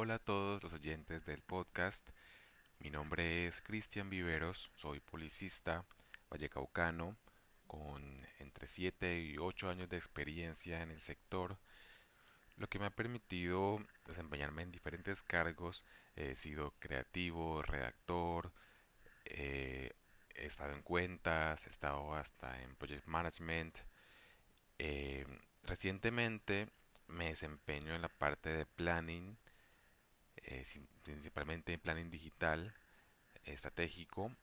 Hola a todos los oyentes del podcast. Mi nombre es Cristian Viveros, soy policista vallecaucano con entre 7 y 8 años de experiencia en el sector, lo que me ha permitido desempeñarme en diferentes cargos. He sido creativo, redactor, eh, he estado en cuentas, he estado hasta en project management. Eh, recientemente me desempeño en la parte de planning, eh, principalmente en planning digital estratégico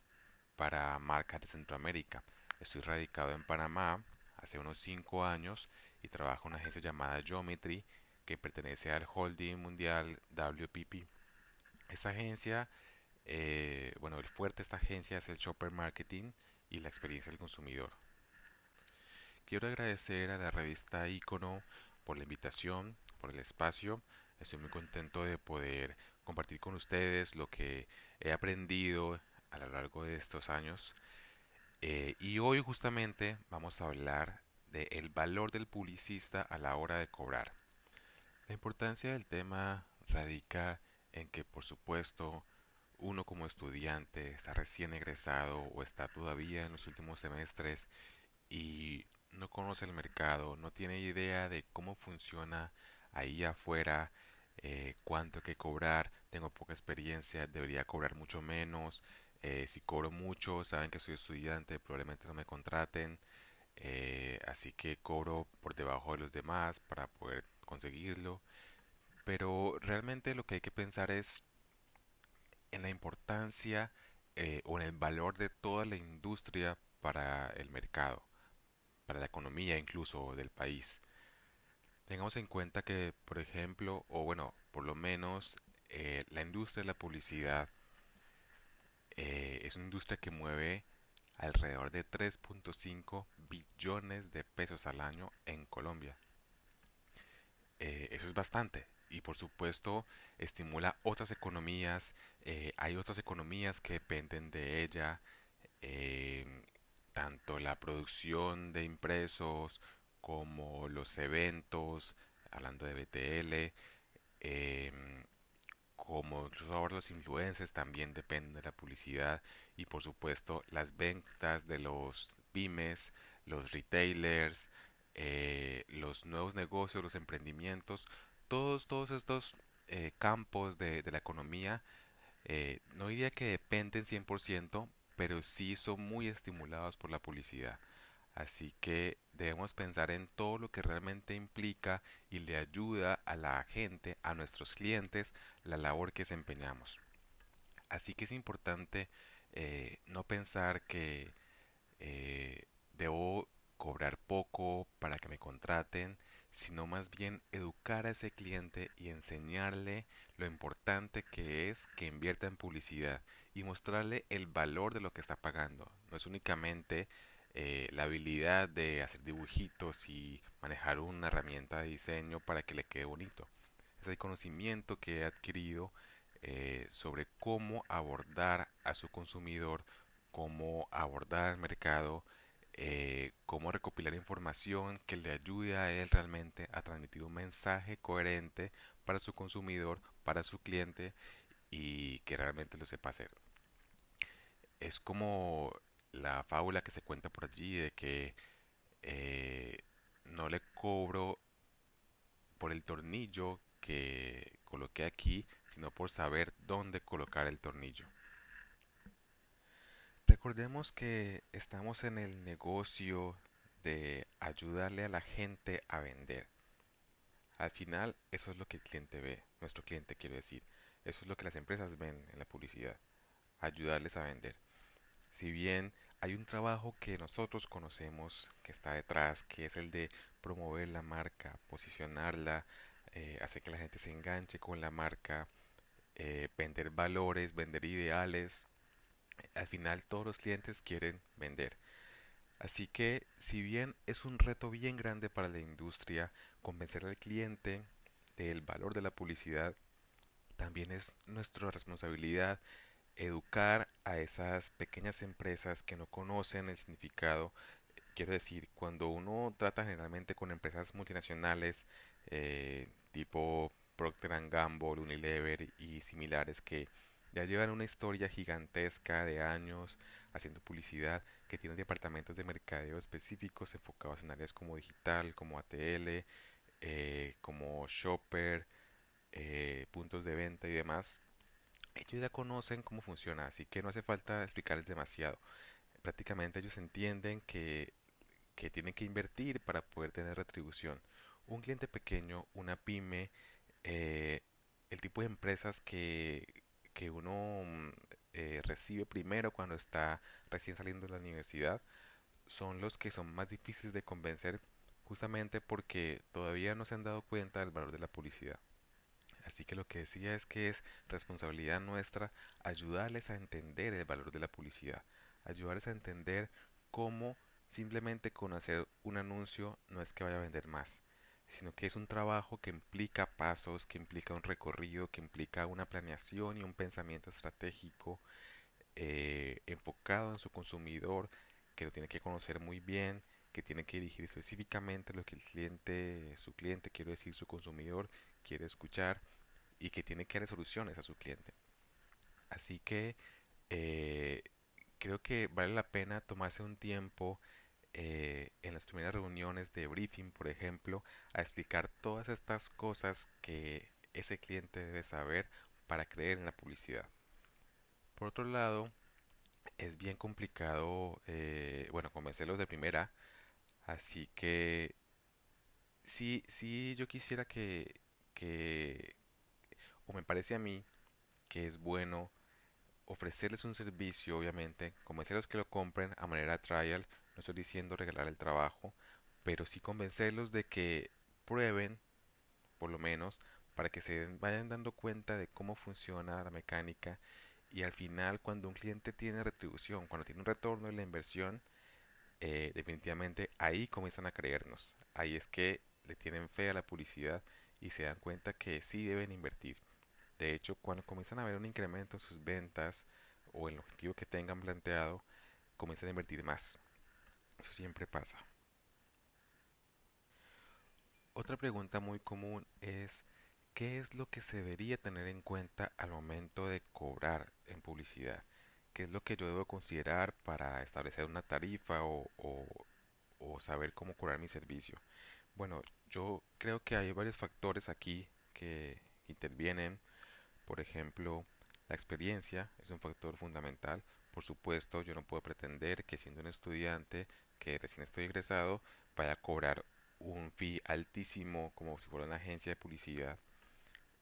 para marcas de Centroamérica. Estoy radicado en Panamá hace unos 5 años y trabajo en una agencia llamada Geometry que pertenece al holding mundial WPP. Esta agencia, eh, bueno, el fuerte de esta agencia es el shopper marketing y la experiencia del consumidor. Quiero agradecer a la revista Icono por la invitación, por el espacio. Estoy muy contento de poder compartir con ustedes lo que he aprendido a lo largo de estos años. Eh, y hoy justamente vamos a hablar del el valor del publicista a la hora de cobrar. La importancia del tema radica en que, por supuesto, uno como estudiante está recién egresado o está todavía en los últimos semestres y no conoce el mercado, no tiene idea de cómo funciona ahí afuera, eh, cuánto hay que cobrar, tengo poca experiencia, debería cobrar mucho menos, eh, si cobro mucho, saben que soy estudiante, probablemente no me contraten, eh, así que cobro por debajo de los demás para poder conseguirlo. Pero realmente lo que hay que pensar es en la importancia o en el valor de toda la industria para el mercado para la economía incluso del país. Tengamos en cuenta que, por ejemplo, o bueno, por lo menos eh, la industria de la publicidad eh, es una industria que mueve alrededor de 3.5 billones de pesos al año en Colombia. Eh, eso es bastante y por supuesto estimula otras economías, hay otras economías que dependen de ella, tanto la producción de impresos como los eventos, hablando de BTL, em, como incluso ahora los influencers también dependen de la publicidad y por supuesto las ventas de los pymes, los retailers, eh, los nuevos negocios, los emprendimientos, todos, todos estos eh, campos de, de, la economía, eh, no diría que dependen 100%, pero sí son muy estimulados por la publicidad. Así que debemos pensar en todo lo que realmente implica y le ayuda a la gente, a nuestros clientes, la labor que desempeñamos. Así que es importante eh, no pensar que eh, debo cobrar poco para que me contraten, sino más bien educar a ese cliente y enseñarle lo importante que es que invierta en publicidad y mostrarle el valor de lo que está pagando. No es únicamente eh, la habilidad de hacer dibujitos y manejar una herramienta de diseño para que le quede bonito. Es el conocimiento que he adquirido eh, sobre cómo abordar a su consumidor, cómo abordar el mercado, eh, cómo recopilar información que le ayude a él realmente a transmitir un mensaje coherente para su consumidor, para su cliente y que realmente lo sepa hacer. Es como la fábula que se cuenta por allí de que eh, no le cobro por el tornillo que coloqué aquí, sino por saber dónde colocar el tornillo. Recordemos que estamos en el negocio de ayudarle a la gente a vender. Al final, eso es lo que el cliente ve, nuestro cliente quiero decir. Eso es lo que las empresas ven en la publicidad, ayudarles a vender. Si bien hay un trabajo que nosotros conocemos que está detrás, que es el de promover la marca, posicionarla, eh, hacer que la gente se enganche con la marca, eh, vender valores, vender ideales, al final todos los clientes quieren vender. Así que si bien es un reto bien grande para la industria convencer al cliente del valor de la publicidad, también es nuestra responsabilidad educar a esas pequeñas empresas que no conocen el significado. Quiero decir, cuando uno trata generalmente con empresas multinacionales eh, tipo Procter Gamble, Unilever y similares que ya llevan una historia gigantesca de años haciendo publicidad, que tienen departamentos de mercadeo específicos enfocados en áreas como digital, como ATL, eh, como shopper, eh, puntos de venta y demás. Ellos ya conocen cómo funciona, así que no hace falta explicarles demasiado. Prácticamente ellos entienden que, que tienen que invertir para poder tener retribución. Un cliente pequeño, una pyme, eh, el tipo de empresas que, que uno mm, eh, recibe primero cuando está recién saliendo de la universidad son los que son más difíciles de convencer justamente porque todavía no se han dado cuenta del valor de la publicidad. Así que lo que decía es que es responsabilidad nuestra ayudarles a entender el valor de la publicidad, ayudarles a entender cómo simplemente con hacer un anuncio no es que vaya a vender más, sino que es un trabajo que implica pasos, que implica un recorrido, que implica una planeación y un pensamiento estratégico eh, enfocado en su consumidor, que lo tiene que conocer muy bien, que tiene que dirigir específicamente lo que el cliente, su cliente, quiero decir su consumidor, quiere escuchar y que tiene que dar soluciones a su cliente. Así que eh, creo que vale la pena tomarse un tiempo eh, en las primeras reuniones de briefing, por ejemplo, a explicar todas estas cosas que ese cliente debe saber para creer en la publicidad. Por otro lado, es bien complicado, eh, bueno, convencerlos de primera, así que sí, sí, yo quisiera que, que, o me parece a mí, que es bueno ofrecerles un servicio, obviamente, convencerlos que lo compren a manera trial, no estoy diciendo regalar el trabajo, pero sí convencerlos de que prueben, por lo menos, para que se vayan dando cuenta de cómo funciona la mecánica y al final cuando un cliente tiene retribución, cuando tiene un retorno de la inversión, eh, definitivamente ahí comienzan a creernos. Ahí es que le tienen fe a la publicidad y se dan cuenta que sí deben invertir. De hecho, cuando comienzan a ver un incremento en sus ventas o en el objetivo que tengan planteado, comienzan a invertir más. Eso siempre pasa. Otra pregunta muy común es ¿qué es lo que se debería tener en cuenta al momento de cobrar en publicidad? ¿Qué es lo que yo debo considerar para establecer una tarifa o, o saber cómo cobrar mi servicio? Bueno, yo creo que hay varios factores aquí que intervienen. Por ejemplo, la experiencia es un factor fundamental. Por supuesto, yo no puedo pretender que siendo un estudiante que recién estoy egresado vaya a cobrar un fee altísimo como si fuera una agencia de publicidad.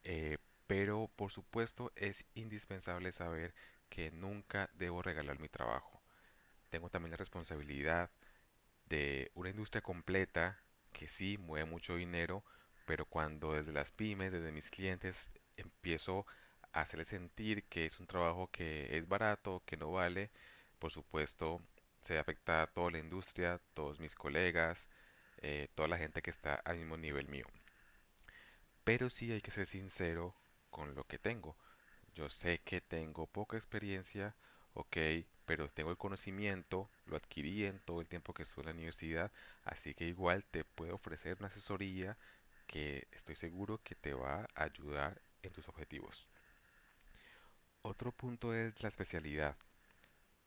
Eh, pero por supuesto es indispensable saber que nunca debo regalar mi trabajo. Tengo también la responsabilidad de una industria completa que sí mueve mucho dinero, pero cuando desde las pymes, desde mis clientes, empiezo a hacerles sentir que es un trabajo que es barato, que no vale, por supuesto se afecta a toda la industria, todos mis colegas, eh, toda la gente que está al mismo nivel mío. Pero sí hay que ser sincero con lo que tengo. Yo sé que tengo poca experiencia, ok, pero tengo el conocimiento, lo adquirí en todo el tiempo que estuve en la universidad, así que igual te puedo ofrecer una asesoría que estoy seguro que te va a ayudar en tus objetivos. Otro punto es la especialidad.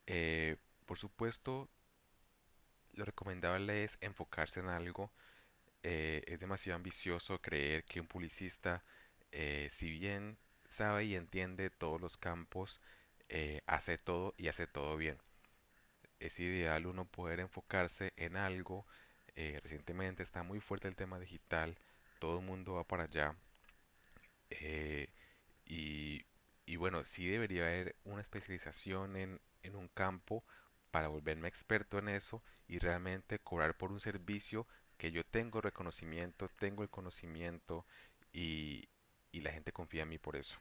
Eh, por supuesto, lo recomendable es enfocarse en algo. Eh, es demasiado ambicioso creer que un publicista, eh, si bien sabe y entiende todos los campos, hace todo y hace todo bien. Es ideal uno poder enfocarse en algo. recientemente está muy fuerte el tema digital, todo el mundo va para allá. Y, y bueno, sí debería haber una especialización en, en un campo para volverme experto en eso y realmente cobrar por un servicio que yo tengo reconocimiento, tengo el conocimiento y, y la gente confía en mí por eso.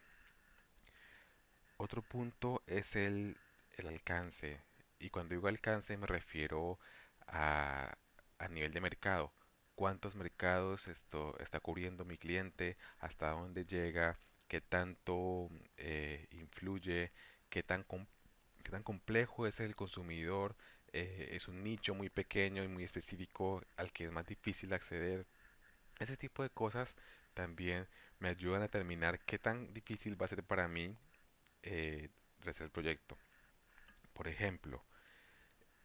Otro punto es el, el alcance. Y cuando digo alcance me refiero a, a nivel de mercado. ¿Cuántos mercados esto está cubriendo mi cliente? ¿Hasta dónde llega? ¿Qué tanto eh, influye? ¿Qué tan, qué tan complejo es el consumidor, eh, es un nicho muy pequeño y muy específico al que es más difícil acceder. Ese tipo de cosas también me ayudan a determinar qué tan difícil va a ser para mí eh, el proyecto. Por ejemplo,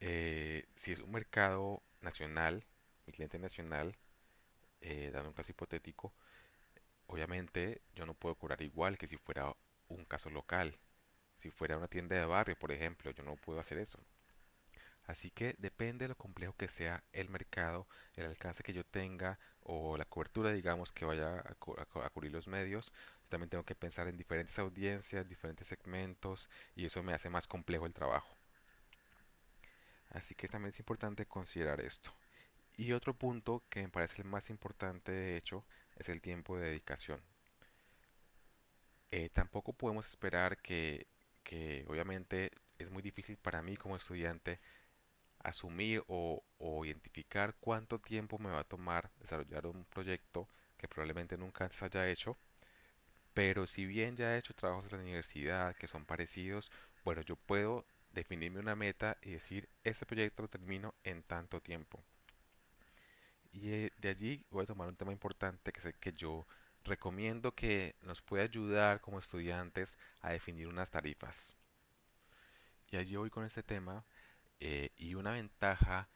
eh, si es un mercado nacional, mi cliente nacional, eh, dando un caso hipotético, obviamente yo no puedo cobrar igual que si fuera un caso local. Si fuera una tienda de barrio, por ejemplo, yo no puedo hacer eso. Así que depende de lo complejo que sea el mercado, el alcance que yo tenga o la cobertura, digamos, que vaya a, a cubrir los medios. También tengo que pensar en diferentes audiencias, diferentes segmentos y eso me hace más complejo el trabajo. Así que también es importante considerar esto. Y otro punto que me parece el más importante, de hecho, es el tiempo de dedicación. Eh, tampoco podemos esperar que, que, obviamente, es muy difícil para mí como estudiante asumir o, o identificar cuánto tiempo me va a tomar desarrollar un proyecto que probablemente nunca se haya hecho. Pero si bien ya he hecho trabajos en la universidad que son parecidos, bueno, yo puedo definirme una meta y decir, este proyecto lo termino en tanto tiempo. Y eh, de allí voy a tomar un tema importante que el que yo recomiendo que nos puede ayudar como estudiantes a definir unas tarifas. Y allí voy con este tema eh, y una ventaja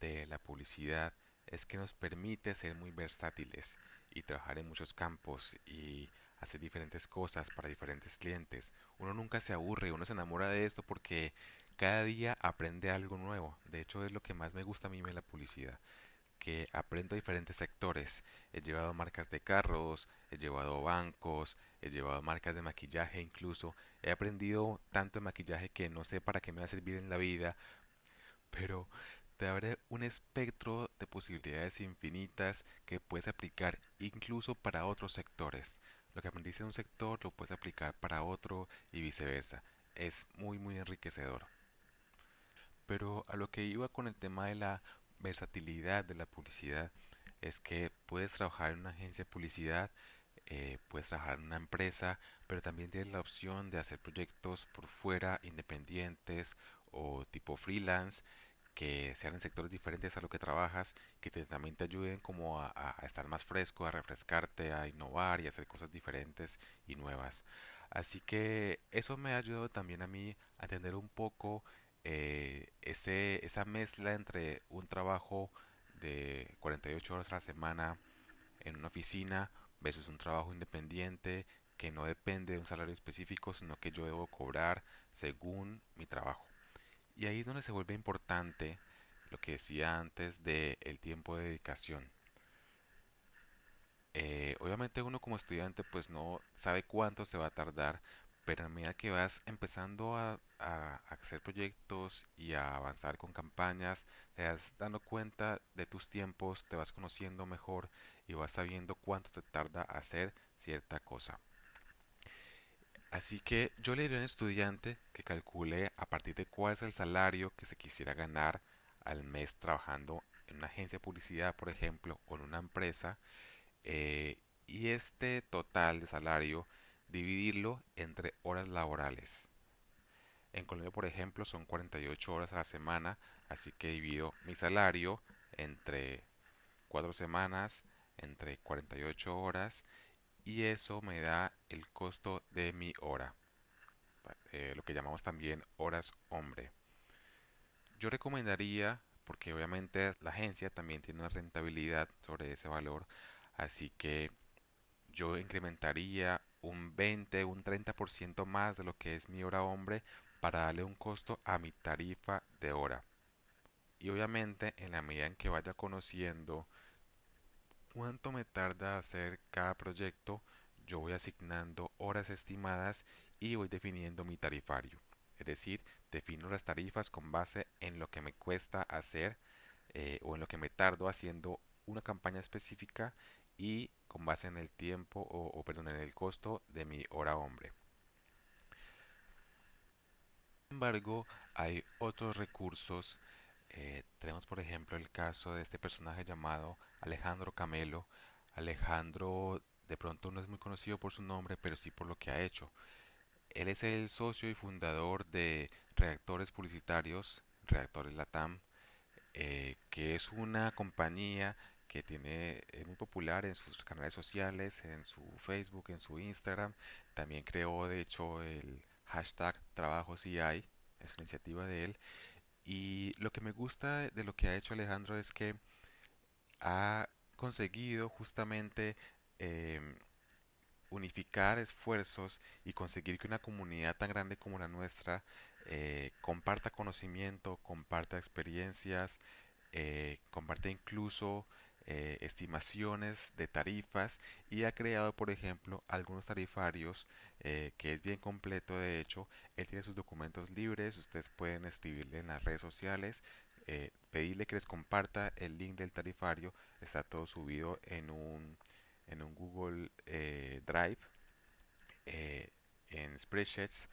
de la publicidad es que nos permite ser muy versátiles y trabajar en muchos campos y hacer diferentes cosas para diferentes clientes. Uno nunca se aburre, uno se enamora de esto porque cada día aprende algo nuevo. De hecho es lo que más me gusta a mí de la publicidad que aprendo diferentes sectores. He llevado marcas de carros, he llevado bancos, he llevado marcas de maquillaje incluso. He aprendido tanto de maquillaje que no sé para qué me va a servir en la vida, pero te abre un espectro de posibilidades infinitas que puedes aplicar incluso para otros sectores. Lo que aprendiste en un sector lo puedes aplicar para otro y viceversa. Es muy muy enriquecedor. Pero a lo que iba con el tema de la versatilidad de la publicidad es que puedes trabajar en una agencia de publicidad, eh, puedes trabajar en una empresa, pero también tienes la opción de hacer proyectos por fuera, independientes o tipo freelance, que sean en sectores diferentes a lo que trabajas, que también te ayuden como a, a estar más fresco, a refrescarte, a innovar y hacer cosas diferentes y nuevas. Así que eso me ha ayudado también a mí a entender un poco eh, ese, esa mezcla entre un trabajo de 48 horas a la semana en una oficina versus un trabajo independiente que no depende de un salario específico, sino que yo debo cobrar según mi trabajo. Y ahí es donde se vuelve importante lo que decía antes del el tiempo de dedicación. Eh, obviamente uno como estudiante pues no sabe cuánto se va a tardar, pero a medida que vas empezando a, hacer proyectos y a avanzar con campañas, te vas dando cuenta de tus tiempos, te vas conociendo mejor y vas sabiendo cuánto te tarda hacer cierta cosa. Así que yo le diría a un estudiante que calcule a partir de cuál es el salario que se quisiera ganar al mes trabajando en una agencia de publicidad, por ejemplo, o en una empresa, eh, y este total de salario dividirlo entre horas laborales. En Colombia, por ejemplo, son 48 horas a la semana, así que divido mi salario entre 4 semanas, entre 48 horas, y eso me da el costo de mi hora, eh, lo que llamamos también horas hombre. Yo recomendaría, porque obviamente la agencia también tiene una rentabilidad sobre ese valor, así que yo incrementaría un 20, un 30% más de lo que es mi hora hombre para darle un costo a mi tarifa de hora. Y obviamente en la medida en que vaya conociendo cuánto me tarda hacer cada proyecto, yo voy asignando horas estimadas y voy definiendo mi tarifario. Es decir, defino las tarifas con base en lo que me cuesta hacer eh, o en lo que me tardo haciendo una campaña específica y con base en el tiempo o, perdón, en el costo de mi hora hombre. Sin embargo, hay otros recursos. Eh, tenemos, por ejemplo, el caso de este personaje llamado Alejandro Camelo. Alejandro de pronto no es muy conocido por su nombre, pero sí por lo que ha hecho. Él es el socio y fundador de Reactores Publicitarios, Reactores Latam, eh, que es una compañía que tiene, es muy popular en sus canales sociales, en su Facebook, en su Instagram. También creó, de hecho, el hashtag Trabajo si es una iniciativa de él. Y lo que me gusta de lo que ha hecho Alejandro es que ha conseguido justamente em, unificar esfuerzos y conseguir que una comunidad tan grande como la nuestra eh, comparta conocimiento, comparta experiencias, eh, comparte incluso eh, estimaciones de tarifas y ha creado, por ejemplo, algunos tarifarios que es bien completo. De hecho, él tiene sus documentos libres, ustedes pueden escribirle en las redes sociales, pedirle que les comparta el link del tarifario, está todo subido en un, en un Google Drive, en spreadsheets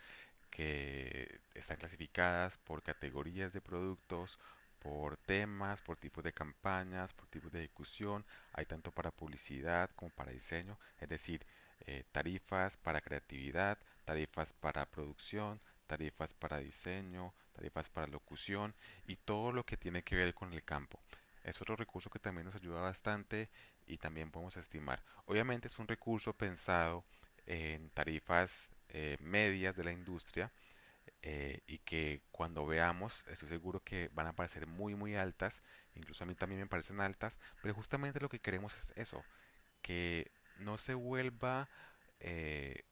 que están clasificadas por categorías de productos, por temas, por tipos de campañas, por tipos de ejecución. Hay tanto para publicidad como para diseño, es decir, eh, tarifas para creatividad, tarifas para producción, tarifas para diseño, tarifas para locución y todo lo que tiene que ver con el campo. Es otro recurso que también nos ayuda bastante y también podemos estimar. Obviamente es un recurso pensado en tarifas eh, medias de la industria eh, y que cuando veamos estoy seguro que van a parecer muy muy altas incluso a mí también me parecen altas pero justamente lo que queremos es eso que no se vuelva eh,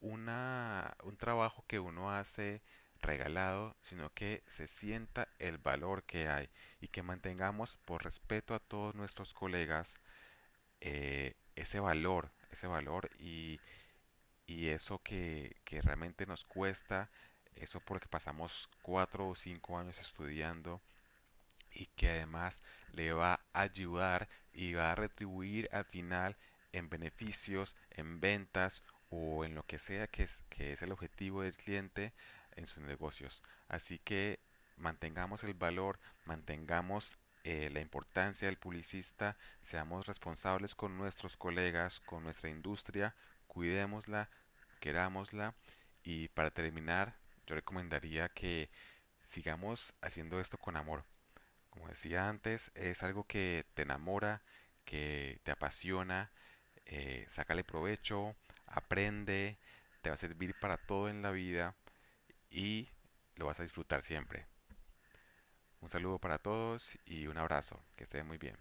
una, un trabajo que uno hace regalado, sino que se sienta el valor que hay y que mantengamos por respeto a todos nuestros colegas ese valor, ese valor y, y eso que, que realmente nos cuesta, eso porque pasamos cuatro o cinco años estudiando y que además le va a ayudar y va a retribuir al final en beneficios, en ventas o en lo que sea que es, el objetivo del cliente en sus negocios. Así que mantengamos el valor, mantengamos eh, la importancia del publicista, seamos responsables con nuestros colegas, con nuestra industria, cuidémosla, querámosla y para terminar yo recomendaría que sigamos haciendo esto con amor. Como decía antes, es algo que te enamora, que te apasiona, eh, sácale provecho, aprende, te va a servir para todo en la vida y lo vas a disfrutar siempre. Un saludo para todos y un abrazo, que estén muy bien.